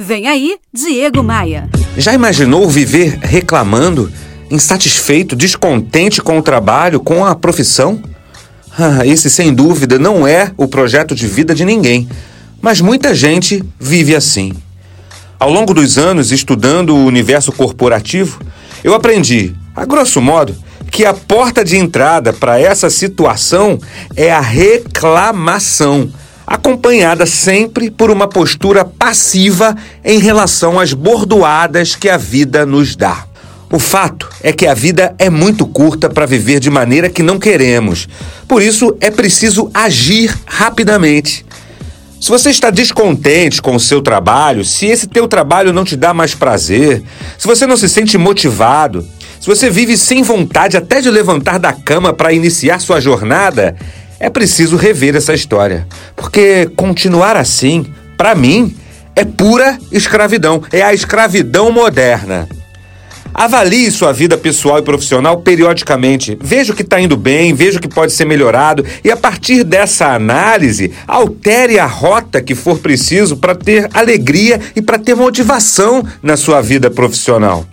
Vem aí, Diego Maia. Já imaginou viver reclamando, insatisfeito, descontente com o trabalho, com a profissão? Ah, esse, sem dúvida, não é o projeto de vida de ninguém, mas muita gente vive assim. Ao longo dos anos estudando o universo corporativo, eu aprendi, a grosso modo, que a porta de entrada para essa situação é a reclamação acompanhada sempre por uma postura passiva em relação às bordoadas que a vida nos dá. O fato é que a vida é muito curta para viver de maneira que não queremos. Por isso é preciso agir rapidamente. Se você está descontente com o seu trabalho, se esse teu trabalho não te dá mais prazer, se você não se sente motivado, se você vive sem vontade até de levantar da cama para iniciar sua jornada, é preciso rever essa história. Porque continuar assim, para mim, é pura escravidão. É a escravidão moderna. Avalie sua vida pessoal e profissional periodicamente. Veja o que está indo bem, veja o que pode ser melhorado e, a partir dessa análise, altere a rota que for preciso para ter alegria e para ter motivação na sua vida profissional.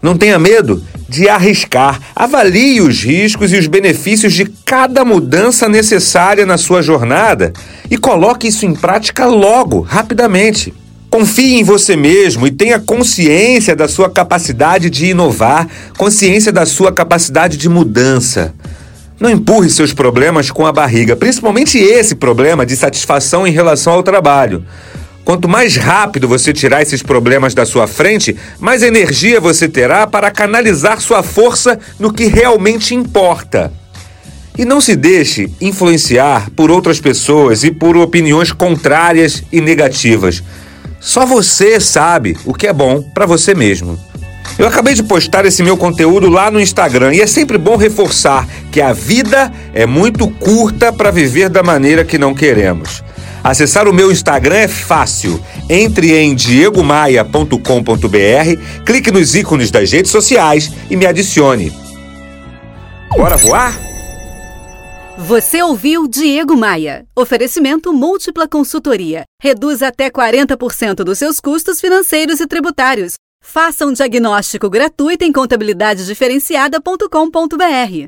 Não tenha medo de arriscar. Avalie os riscos e os benefícios de cada mudança necessária na sua jornada e coloque isso em prática logo, rapidamente. Confie em você mesmo e tenha consciência da sua capacidade de inovar, consciência da sua capacidade de mudança. Não empurre seus problemas com a barriga, principalmente esse problema de satisfação em relação ao trabalho. Quanto mais rápido você tirar esses problemas da sua frente, mais energia você terá para canalizar sua força no que realmente importa. E não se deixe influenciar por outras pessoas e por opiniões contrárias e negativas. Só você sabe o que é bom para você mesmo. Eu acabei de postar esse meu conteúdo lá no Instagram e é sempre bom reforçar que a vida é muito curta para viver da maneira que não queremos. Acessar o meu Instagram é fácil. Entre em diegomaia.com.br, clique nos ícones das redes sociais e me adicione. Bora voar? Você ouviu Diego Maia. Oferecimento múltipla consultoria. Reduz até 40% dos seus custos financeiros e tributários. Faça um diagnóstico gratuito em contabilidadediferenciada.com.br.